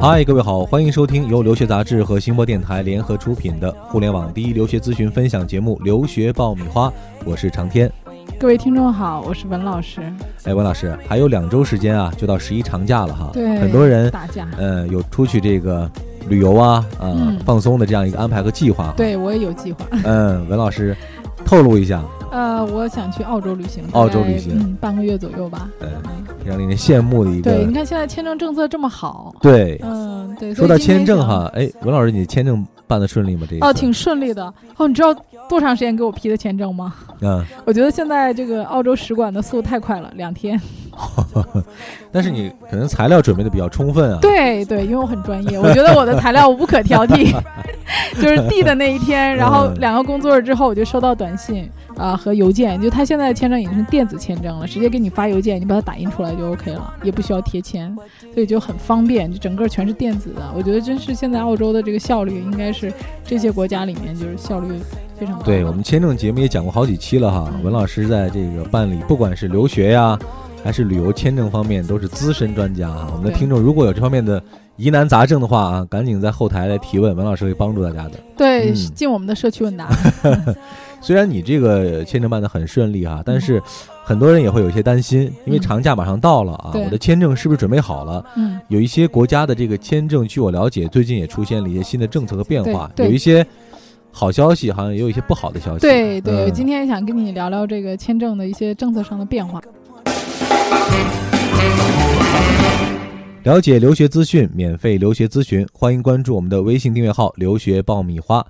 嗨，各位好，欢迎收听由留学杂志和新播电台联合出品的互联网第一留学咨询分享节目《留学爆米花》，我是长天。各位听众好，我是文老师。哎，文老师，还有两周时间啊，就到十一长假了哈。对，很多人打架。呃有出去这个旅游啊，呃、嗯放松的这样一个安排和计划。，对我也有计划。嗯，文老师透露一下，呃，我想去澳洲旅行，澳洲旅行嗯，半个月左右吧。呃，非常令人羡慕的一对，你。看现在签证政策这么好。对，嗯，对。说到签证哈，哎，文老师，你签证办的顺利吗？这哦，挺顺利的。哦，你知道多长时间给我批的签证吗？嗯，我觉得现在这个澳洲使馆的速度太快了，两天。但是你可能材料准备的比较充分啊。对对，因为我很专业，我觉得我的材料无可挑剔。就是递的那一天，然后嗯两个工作日之后，我就收到短信啊、和邮件，就他现在的签证已经是电子签证了，直接给你发邮件，你把它打印出来就 OK 了，也不需要贴签，所以就很方便，就整个全是电子的。我觉得真是现在澳洲的这个效率，应该是这些国家里面就是效率非常高。对我们签证节目也讲过好几期了哈，嗯文老师在这个办理不管是留学呀，还是旅游签证方面都是资深专家哈。我们的听众如果有这方面的疑难杂症的话啊，赶紧在后台来提问，文老师会帮助大家的。对，嗯进我们的社区问答。虽然你这个签证办的很顺利哈，但是很多人也会有一些担心，因为嗯长假马上到了啊，对我的签证是不是准备好了？嗯，有一些国家的这个签证，据我了解，最近也出现了一些新的政策和变化，有一些好消息，好像也有一些不好的消息。对对，嗯今天想跟你聊聊这个签证的一些政策上的变化。了解留学资讯，免费留学咨询，欢迎关注我们的微信订阅号“留学爆米花”。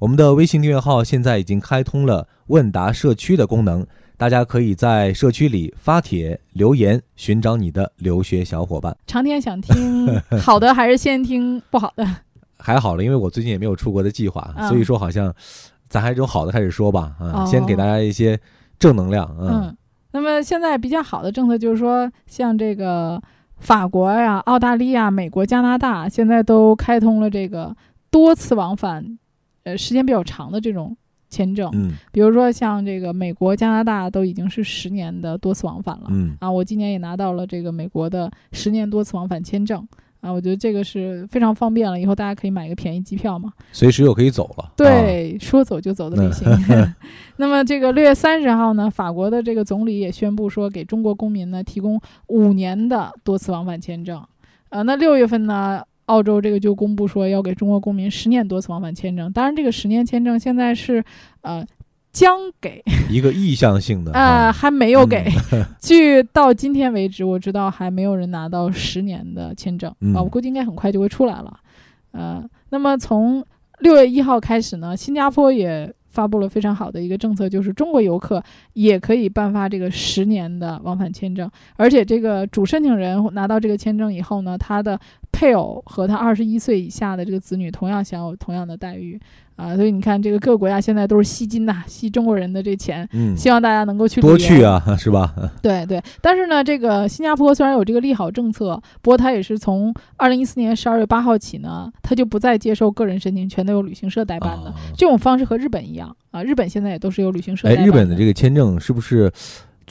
我们的微信订阅号现在已经开通了问答社区的功能，大家可以在社区里发帖留言，寻找你的留学小伙伴。长天想听好的还是先听不好的？还好了，因为我最近也没有出国的计划，嗯所以说好像咱还是从好的开始说吧，啊，哦先给大家一些正能量，嗯，嗯，那么现在比较好的政策就是说，像这个法国呀、澳大利亚、美国、加拿大，现在都开通了这个多次往返，呃，时间比较长的这种签证。嗯比如说像这个美国、加拿大都已经是十年的多次往返了。嗯，啊，我今年也拿到了这个美国的十年多次往返签证。啊，我觉得这个是非常方便了，以后大家可以买一个便宜机票嘛。随时又可以走了，啊，对，说走就走的旅行。嗯 那么这个六月三十号呢，法国的这个总理也宣布说，给中国公民呢提供五年的多次往返签证。呃，那六月份呢，澳洲这个就公布说要给中国公民十年多次往返签证。当然，这个十年签证现在是呃将给，一个意向性的，呃啊还没有给。嗯据到今天为止，我知道还没有人拿到十年的签证嗯啊，我估计应该很快就会出来了。呃，那么从六月一号开始呢，新加坡也发布了非常好的一个政策，就是中国游客也可以颁发这个十年的往返签证，而且这个主申请人拿到这个签证以后呢，他的配偶和他二十一岁以下的这个子女同样享有同样的待遇啊，所以你看，这个各个国家现在都是吸金呐、吸中国人的这钱，嗯，希望大家能够去多去啊，是吧？对对，但是呢，这个新加坡虽然有这个利好政策，不过它也是从二零一四年十二月八号起呢，它就不再接受个人申请，全都由旅行社代办的。啊这种方式和日本一样啊，日本现在也都是由旅行社哎，代办日本的这个签证是不是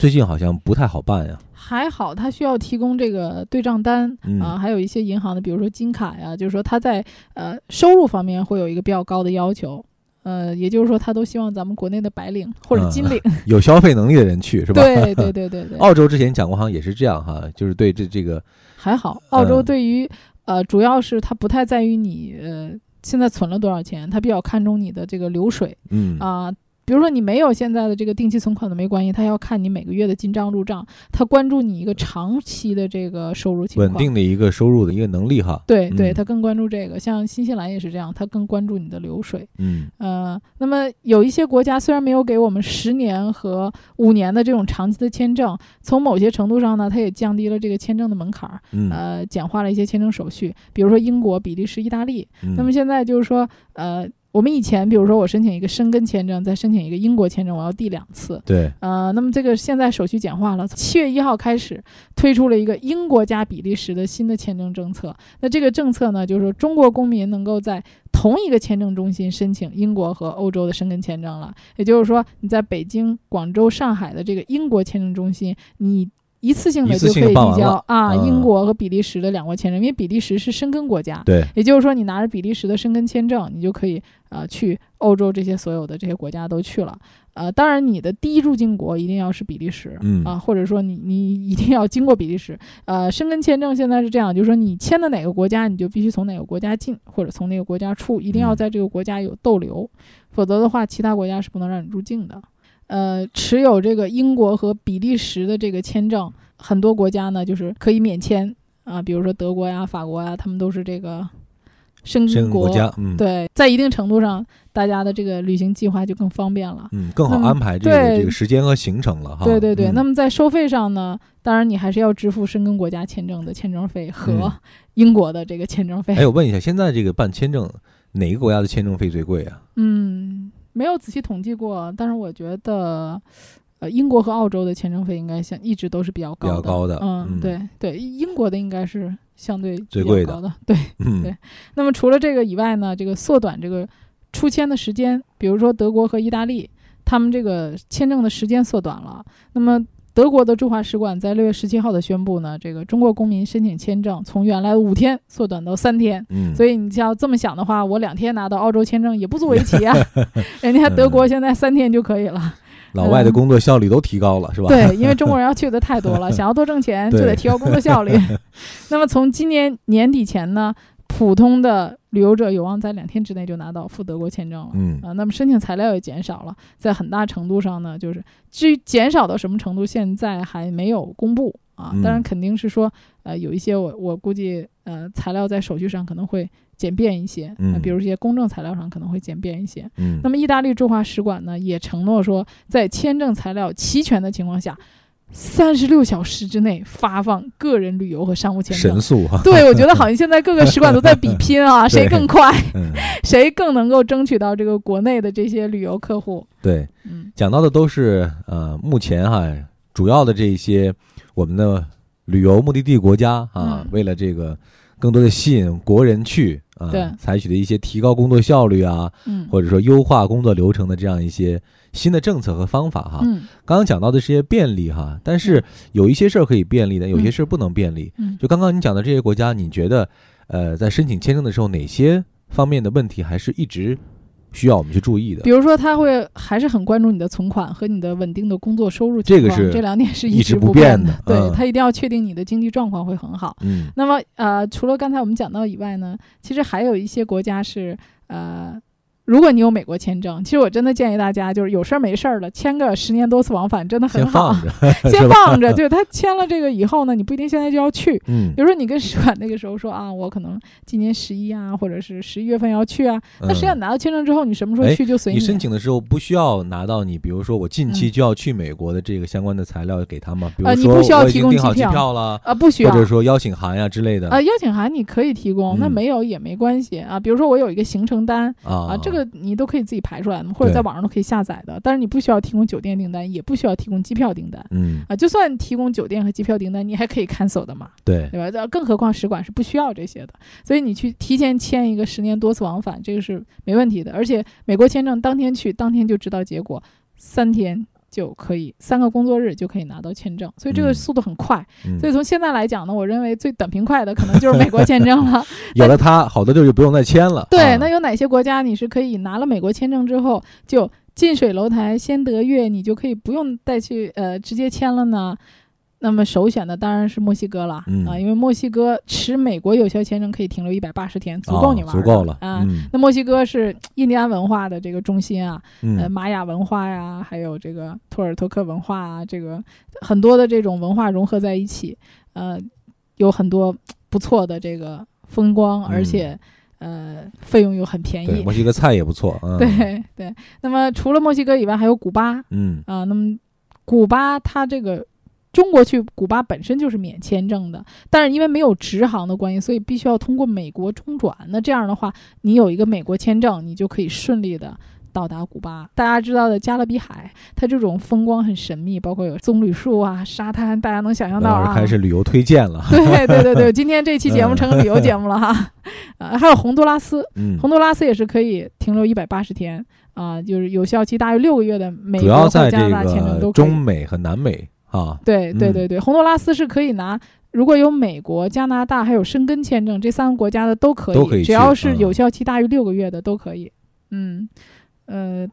最近好像不太好办呀？还好，它需要提供这个对账单、嗯啊，还有一些银行的，比如说金卡呀，就是说它在呃收入方面会有一个比较高的要求。呃，也就是说，他都希望咱们国内的白领或者金领，有消费能力的人去是吧？对 对对对对，澳洲之前讲过，好像也是这样哈，就是对这这个还好，澳洲嗯对于、呃，主要是它不太在于你呃现在存了多少钱，它比较看重你的这个流水嗯啊、比如说你没有现在的这个定期存款的没关系，他要看你每个月的进账入账，他关注你一个长期的这个收入情况。稳定的一个收入的一个能力哈。对对，他更关注这个。像新西兰也是这样，他更关注你的流水。嗯呃，那么有一些国家虽然没有给我们十年和五年的这种长期的签证，从某些程度上呢，它也降低了这个签证的门槛儿。嗯呃，简化了一些签证手续，比如说英国、比利时、意大利。嗯，那么现在就是说，呃，我们以前比如说我申请一个申根签证，再申请一个英国签证，我要递两次。对，呃，那么这个现在手续简化了，七月一号开始推出了一个英国加比利时的新的签证政策。那这个政策呢，就是说中国公民能够在同一个签证中心申请英国和欧洲的申根签证了。也就是说，你在北京、广州、上海的这个英国签证中心，你一次性的就可以递交啊，嗯英国和比利时的两国签证，因为比利时是申根国家，对，也就是说你拿着比利时的申根签证，你就可以呃去欧洲这些所有的这些国家都去了。呃，当然你的第一入境国一定要是比利时，嗯啊，或者说你你一定要经过比利时。呃，申根签证现在是这样，就是说你签的哪个国家，你就必须从哪个国家进，或者从那个国家出，一定要嗯在这个国家有逗留，否则的话，其他国家是不能让你入境的。呃，持有这个英国和比利时的这个签证，很多国家呢就是可以免签啊，比如说德国呀、法国呀，他们都是这个申申根国。国家，嗯，对，在一定程度上，大家的这个旅行计划就更方便了。嗯，更好安排这个这个时间和行程了哈。对对对，嗯那么在收费上呢，当然你还是要支付申根国家签证的签证费和嗯英国的这个签证费。哎，我问一下，现在这个办签证哪个国家的签证费最贵啊？嗯，没有仔细统计过，但是我觉得，呃，英国和澳洲的签证费应该像一直都是比较高的。比较高的嗯，嗯对对，英国的应该是相对最贵的比较高的。对，嗯对那么除了这个以外呢，这个缩短这个出签的时间，比如说德国和意大利，他们这个签证的时间缩短了。那么德国的驻华使馆在六月十七号的宣布呢，这个中国公民申请签证从原来的五天缩短到三天。嗯，所以你要这么想的话，我两天拿到澳洲签证也不足为奇啊。人家德国现在三天就可以了。老外的工作效率都提高了，是吧？对，因为中国人要去的太多了，想要多挣钱就得提高工作效率。那么从今年年底前呢，普通的旅游者有望在两天之内就拿到赴德国签证了。嗯啊，那么申请材料也减少了，在很大程度上呢，就是至于减少到什么程度，现在还没有公布啊。当然嗯肯定是说，呃，有一些我我估计，呃，材料在手续上可能会简便一些，呃嗯比如一些公证材料上可能会简便一些。嗯那么意大利驻华使馆呢，也承诺说，在签证材料齐全的情况下，三十六小时之内发放个人旅游和商务签证神。速哈。对，我觉得好像现在各个使馆都在比拼啊，谁更快，嗯，谁更能够争取到这个国内的这些旅游客户。对，嗯讲到的都是呃，目前哈主要的这些我们的旅游目的地国家啊，嗯为了这个更多的吸引国人去啊对，采取的一些提高工作效率啊，嗯。或者说优化工作流程的这样一些新的政策和方法哈。嗯。刚刚讲到的这些便利哈，但是有一些事儿可以便利的，有些事儿不能便利。嗯。就刚刚你讲的这些国家，你觉得呃，在申请签证的时候，哪些方面的问题还是一直需要我们去注意的比？如说，他会还是很关注你的存款和你的稳定的工作收入情况，这个是这两点是一直直不不变的。对他一定要确定你的经济状况会很好。嗯那么呃，除了刚才我们讲到以外呢，其实还有一些国家是呃，如果你有美国签证，其实我真的建议大家就是有事儿没事儿的签个十年多次往返，真的很先好放。着，先放着，就是他签了这个以后呢，你不一定现在就要去。嗯。比如说你跟使馆那个时候说啊，我可能今年十一啊，或者是十一月份要去啊，那实际上你拿到签证之后，你什么时候哎去就随你申请的时候不需要拿到你，比如说我近期嗯就要去美国的这个相关的材料给他吗？比呃如说你不需要提我已经订好供机票了，啊，不需要。或者说邀请函呀之类的。啊，邀请函你可以提供，那嗯。没有也没关系。啊。比如说我有一个行程单啊啊，这个你都可以自己排出来的，或者在网上都可以下载的。但是你不需要提供酒店订单，也不需要提供机票订单嗯啊。就算提供酒店和机票订单，你还可以 cancel 的嘛，对对吧？这更何况使馆是不需要这些的，所以你去提前签一个十年多次往返，这个是没问题的。而且美国签证当天去，当天就知道结果，三天。就可以三个工作日就可以拿到签证，所以这个嗯速度很快。嗯所以从现在来讲呢，我认为最短平快的可能就是美国签证了。有了它，好多地儿就不用再签了。对，啊那有哪些国家你是可以拿了美国签证之后就近水楼台先得月，你就可以不用再去呃直接签了呢？那么首选的当然是墨西哥了、嗯啊，因为墨西哥持美国有效签证可以停留一百八十天，足够你玩、哦足够了啊。嗯那墨西哥是印第安文化的这个中心啊，呃，嗯玛雅文化呀，还有这个托尔托克文化啊，这个很多的这种文化融合在一起，呃，有很多不错的这个风光，而嗯且呃费用又很便，宜。墨西哥菜也不错。嗯 对对，那么除了墨西哥以外，还有古巴嗯啊、那么古巴它这个。中国去古巴本身就是免签证的，但是因为没有直航的关系，所以必须要通过美国中转。那这样的话，你有一个美国签证，你就可以顺利的到达古巴。大家知道的加勒比海，它这种风光很神秘，包括有棕榈树啊、沙滩，大家能想象到。开始旅游推荐了。对对对对，今天这期节目成个旅游节目了哈。呃，还有洪都拉斯，嗯，洪都拉斯也是可以停留一百八十天啊、就是有效期大约六个月的美主国和加拿大签证个都可以中美和南美啊，对对嗯对对，洪都拉斯是可以拿。如果有美国、加拿大还有申根签证这三个国家的都可以，可以只要是嗯有效期大于六个月的都可以。嗯，呃，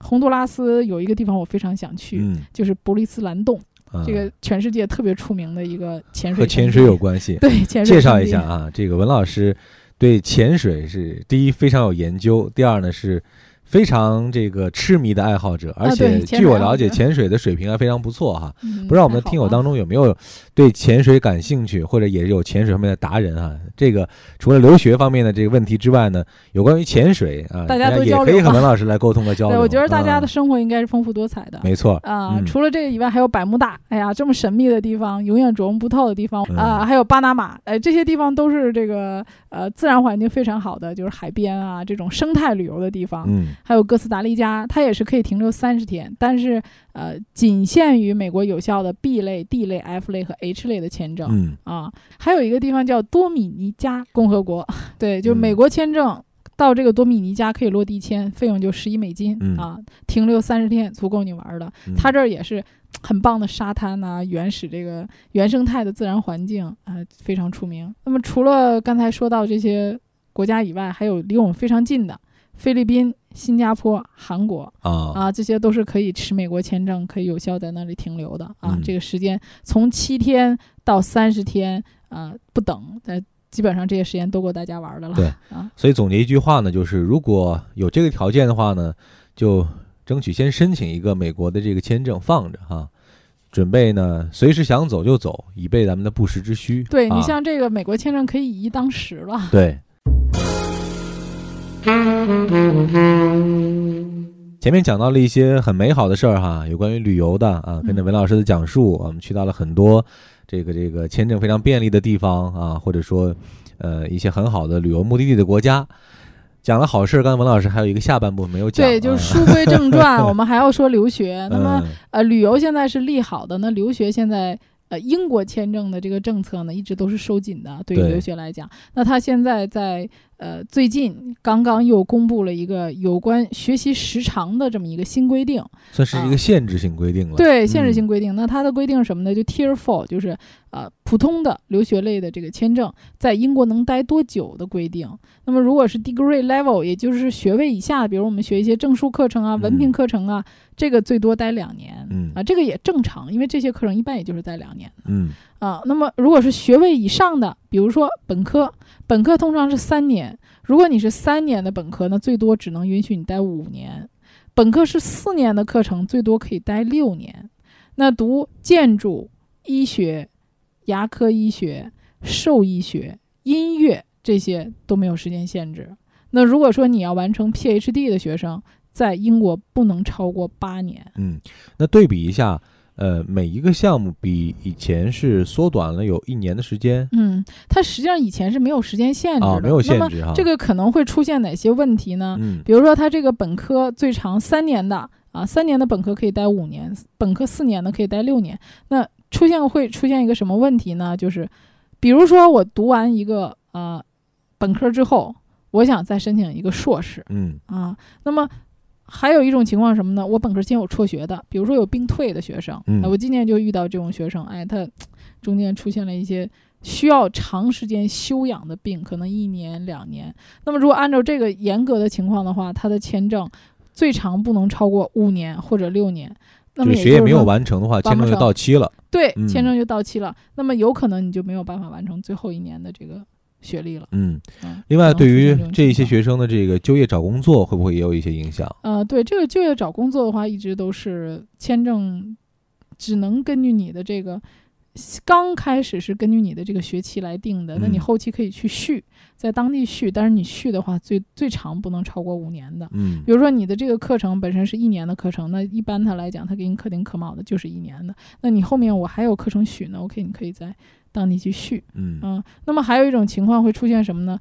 洪都拉斯有一个地方我非常想去，嗯，就是伯利斯蓝洞，啊这个全世界特别出名的一个潜水和潜水有关系。对潜水介绍一下啊，这个文老师对潜水是第一非常有研究，第二呢是非常这个痴迷的爱好者，而且据我了解，潜水的水平还非常不错哈。嗯不知道我们的听友当中有没有对潜水感兴趣，或者也有潜水方面的达人啊？这个除了留学方面的这个问题之外呢，有关于潜水啊，大家多也可以和文老师来沟通和交流。对，我觉得大家的啊生活应该是丰富多彩的。没错，啊、嗯除了这个以外，还有百慕大，哎呀，这么神秘的地方，永远琢磨不透的地方嗯啊、还有巴拿马，哎，这些地方都是这个呃自然环境非常好的，就是海边啊这种生态旅游的地方。嗯还有哥斯达黎加，它也是可以停留三十天，但是呃仅限于美国有效的 B 类、D 类、F 类和 H 类的签证。嗯啊，还有一个地方叫多米尼加共和国，对，就是嗯美国签证。到这个多米尼加可以落地签，费用就十一美金、嗯啊，停留三十天足够你玩的。嗯它这儿也是很棒的沙滩呐、原始这个原生态的自然环境啊、非常出名。那么除了刚才说到这些国家以外，还有离我们非常近的菲律宾、新加坡、韩国啊啊，这些都是可以持美国签证，可以有效在那里停留的啊。嗯这个时间从七天到三十天啊不等，呃，基本上这些时间都够大家玩的了。对啊，所以总结一句话呢，就是如果有这个条件的话呢，就争取先申请一个美国的这个签证放着哈，准备呢随时想走就走，以备咱们的不时之需。对你啊像这个美国签证可以以一当十了。对。前面讲到了一些很美好的事儿哈，有关于旅游的啊，跟着嗯文老师的讲述，我们去到了很多这个这个签证非常便利的地方啊，或者说呃一些很好的旅游目的地的国家。讲了好事儿，刚才文老师还有一个下半部分没有讲，对，就书归正传，我们还要说留学。那么嗯呃，旅游现在是利好的，那留学现在呃英国签证的这个政策呢，一直都是收紧的，对于留学来讲。那他现在在呃最近刚刚又公布了一个有关学习时长的这么一个新规定，算是一个限制性规定了。啊对限制性嗯规定。那它的规定是什么呢？就 Tier Four，就是呃普通的留学类的这个签证在英国能待多久的规定。那么如果是 Degree Level，也就是学位以下，比如我们学一些证书课程啊、文凭嗯课程啊，这个最多待两年。嗯啊，这个也正常，因为这些课程一般也就是待两年嗯啊。那么如果是学位以上的，比如说本科，本科通常是三年，如果你是三年的本科，那最多只能允许你待五年。本科是四年的课程，最多可以待六年。那读建筑、医学、牙科医学、兽医学、音乐这些都没有时间限制。那如果说你要完成 PhD 的学生，在英国不能超过八年。嗯，那对比一下，呃，每一个项目比以前是缩短了有一年的时间嗯，它实际上以前是没有时间限制的，啊，没有限那么制哈。这个可能会出现哪些问题呢？嗯比如说，它这个本科最长三年的啊，三年的本科可以待五年，本科四年的可以待六年。那出现会出现一个什么问题呢？就是，比如说我读完一个呃本科之后，我想再申请一个硕士嗯啊，那么。还有一种情况是什么呢？我本科先有辍学的，比如说有病退的学生，我今年就遇到这种学生，哎，他中间出现了一些需要长时间休养的病，可能一年两年。那么如果按照这个严格的情况的话，他的签证最长不能超过五年或者六年。那么就是学业没有完成的话，签证就到期了。对嗯签证就到期了，那么有可能你就没有办法完成最后一年的这个学历了。嗯，嗯，另外，对于这一些学生的这个就业找工作，会不会也有一些影响？呃，对这个就业找工作的话，一直都是签证只能根据你的这个刚开始是根据你的这个学期来定的，那你嗯后期可以去续，在当地续，但是你续的话最最长不能超过五年的。嗯比如说你的这个课程本身是一年的课程，那一般他来讲，他给你可定可卯的就是一年的。那你后面我还有课程续呢，OK，你可以在当你去续。嗯嗯，那么还有一种情况会出现什么呢？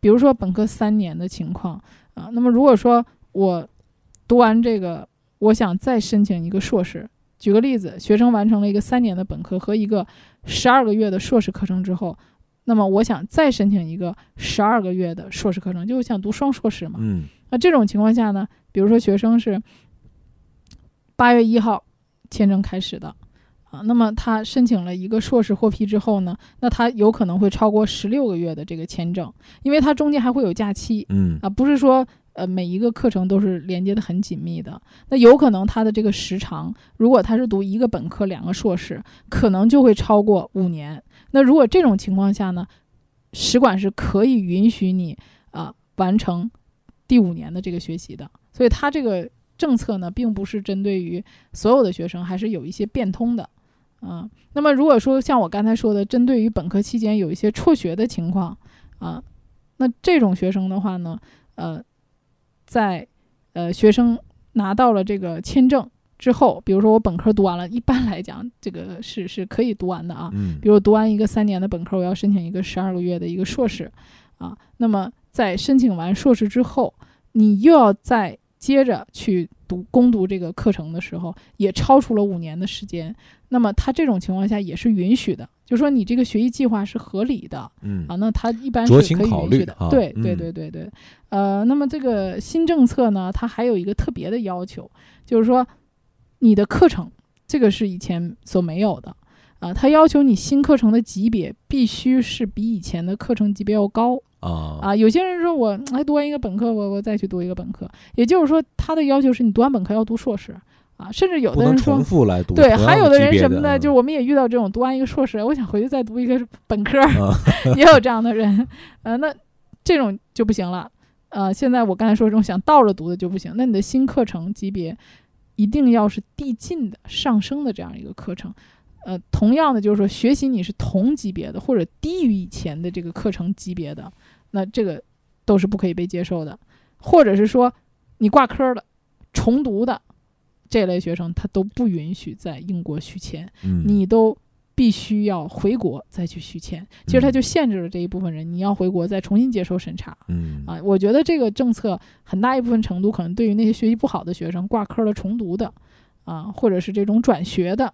比如说本科三年的情况啊，那么如果说我读完这个，我想再申请一个硕士。举个例子，学生完成了一个三年的本科和一个十二个月的硕士课程之后，那么我想再申请一个十二个月的硕士课程，就是想读双硕士嘛。嗯那这种情况下呢，比如说学生是八月一号签证开始的，啊。那么他申请了一个硕士获批之后呢，那他有可能会超过十六个月的这个签证，因为他中间还会有假期嗯啊，不是说呃每一个课程都是连接的很紧密的。那有可能他的这个时长，如果他是读一个本科两个硕士，可能就会超过五年。那如果这种情况下呢，使馆是可以允许你啊、完成第五年的这个学习的。所以他这个政策呢，并不是针对于所有的学生，还是有一些变通的。啊、那么如果说像我刚才说的，针对于本科期间有一些辍学的情况啊、那这种学生的话呢，呃，在呃学生拿到了这个签证之后，比如说我本科读完了，一般来讲，这个是是可以读完的啊。嗯比如读完一个三年的本科，我要申请一个十二个月的一个硕士，啊，那么在申请完硕士之后，你又要再接着去读攻读这个课程的时候，也超出了五年的时间，那么他这种情况下也是允许的，就说你这个学习计划是合理的，嗯。啊，那他一般是可以允许的。啊对对嗯对对对，呃，那么这个新政策呢，它还有一个特别的要求，就是说你的课程这个是以前所没有的。啊，它要求你新课程的级别必须是比以前的课程级别要高啊啊。有些人说我还 读完一个本科，我我再去读一个本科，也就是说他的要求是你读完本科要读硕士啊，甚至有的人说重复来读对，还有的人什么呢？嗯就我们也遇到这种读完一个硕士，我想回去再读一个本科，啊 也有这样的人。呃，那这种就不行了。呃，现在我刚才说这种想倒着读的就不行。那你的新课程级别一定要是递进的、上升的这样一个课程。呃，同样的就是说，学习你是同级别的或者低于以前的这个课程级别的，那这个都是不可以被接受的。或者是说你挂科了、重读的这类学生，他都不允许在英国续签。嗯你都必须要回国再去续签。其实它嗯就限制了这一部分人，你要回国再重新接受审查嗯啊。我觉得这个政策很大一部分程度可能对于那些学习不好的学生、挂科了重读的啊，或者是这种转学的，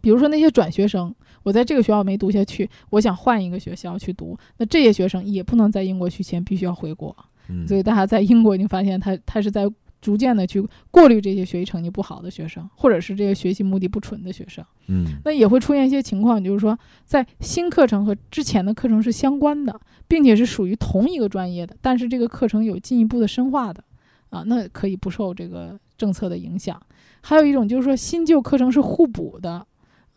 比如说那些转学生，我在这个学校没读下去，我想换一个学校去读，那这些学生也不能在英国续签，必须要回国。嗯所以大家在英国已经发现他，他是在逐渐的去过滤这些学习成绩不好的学生，或者是这些学习目的不纯的学生。嗯那也会出现一些情况，就是说，在新课程和之前的课程是相关的，并且是属于同一个专业的，但是这个课程有进一步的深化的，啊，那可以不受这个政策的影响。还有一种就是说，新旧课程是互补的，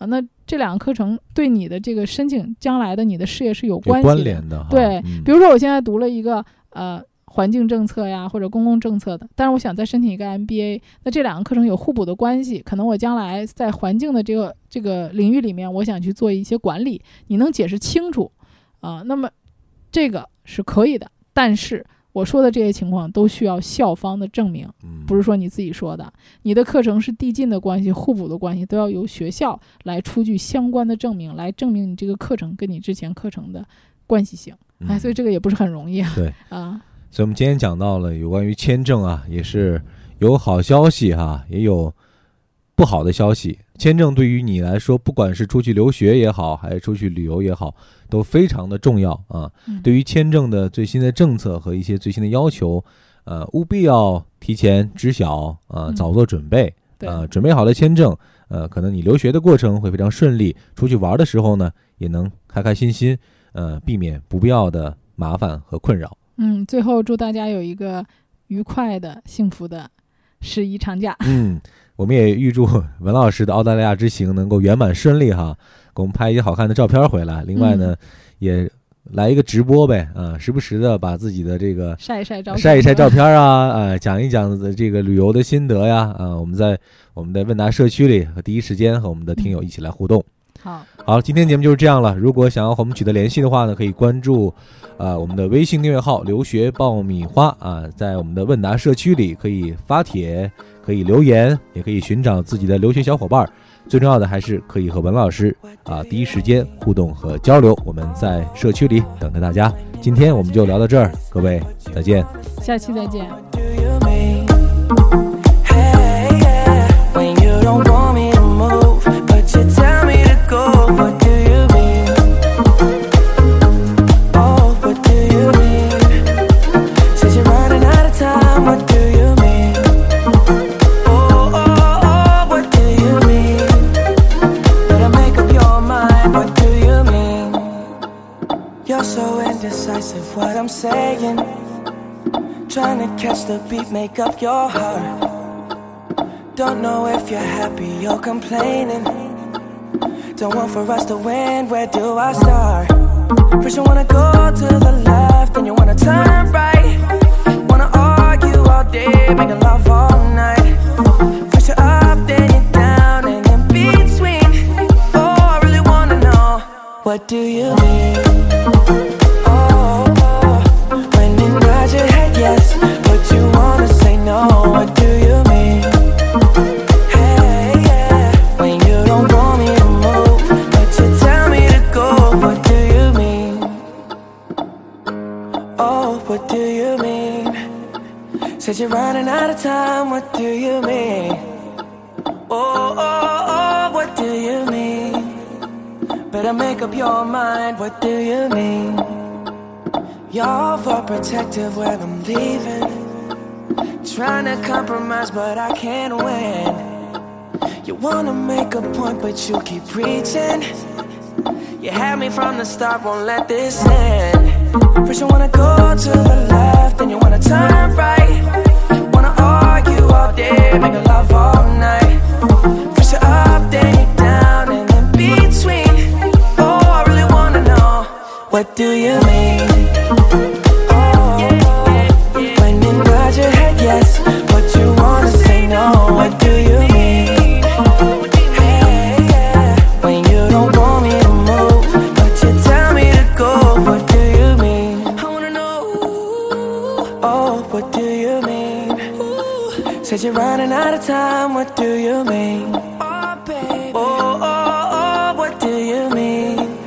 啊，那这两个课程对你的这个申请将来的你的事业是有有关系的。关联的，对嗯比如说，我现在读了一个呃环境政策呀，或者公共政策的，但是我想再申请一个 MBA，那这两个课程有互补的关系，可能我将来在环境的这个这个领域里面，我想去做一些管理，你能解释清楚啊、那么这个是可以的，但是我说的这些情况都需要校方的证明，嗯不是说你自己说的，你的课程是递进的关系、互补的关系，都要由学校来出具相关的证明，来证明你这个课程跟你之前课程的关系性。哎，嗯所以这个也不是很容易啊。对啊，所以我们今天讲到了有关于签证啊，也是有好消息哈、也有不好的消息。签证对于你来说，不管是出去留学也好，还是出去旅游也好，都非常的重要啊。嗯对于签证的最新的政策和一些最新的要求，呃，务必要提前知晓啊，嗯早做准备。对，呃，准备好了签证，呃，可能你留学的过程会非常顺利，出去玩的时候呢，也能开开心心，呃，避免不必要的麻烦和困扰。嗯，最后祝大家有一个愉快的、幸福的十一长假。嗯，我们也预祝 文老师的澳大利亚之行能够圆满顺利哈，给我们拍一些好看的照片回来。另外呢，也来一个直播呗，啊，时不时的把自己的这个晒一晒照片，晒一晒照片啊，啊，讲一讲这个旅游的心得呀，啊，我们在我们的问答社区里和第一时间和我们的听友一起来互动。好，好，今天节目就是这样了。如果想要和我们取得联系的话呢，可以关注呃我们的微信订阅号“留学爆米花”啊，在我们的问答社区里可以发帖，可以留言，也可以寻找自己的留学小伙伴。最重要的还是可以和文老师啊第一时间互动和交流。我们在社区里等着大家。今天我们就聊到这儿，各位再见。下期再见。Catch the beat, make up your heart. Don't know if you're happy or complaining. Don't want for us to win, where do I start? First, you wanna go to the left, then you wanna turn right. Wanna argue all day, making love all night. First, you're up, then you're down, and in between. Oh, I really wanna know, what do you mean? Time, what do you mean? Oh, oh, oh, what do you mean? Better make up your mind, what do you mean? You're protective when I'm leaving. Trying to compromise, but I can't win. You wanna make a point, but you keep preaching. You had me from the start, won't let this end. First, you wanna go to the left, then you wanna turn right. Love all night. Up, then down, and in between. Oh, I really wanna know, what do you mean? Time, what do you mean? Oh, baby, oh, oh, oh, what do you mean?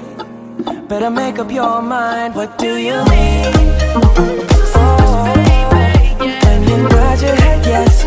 Better make up your mind, what do you mean? Oh, when you nod your head yes,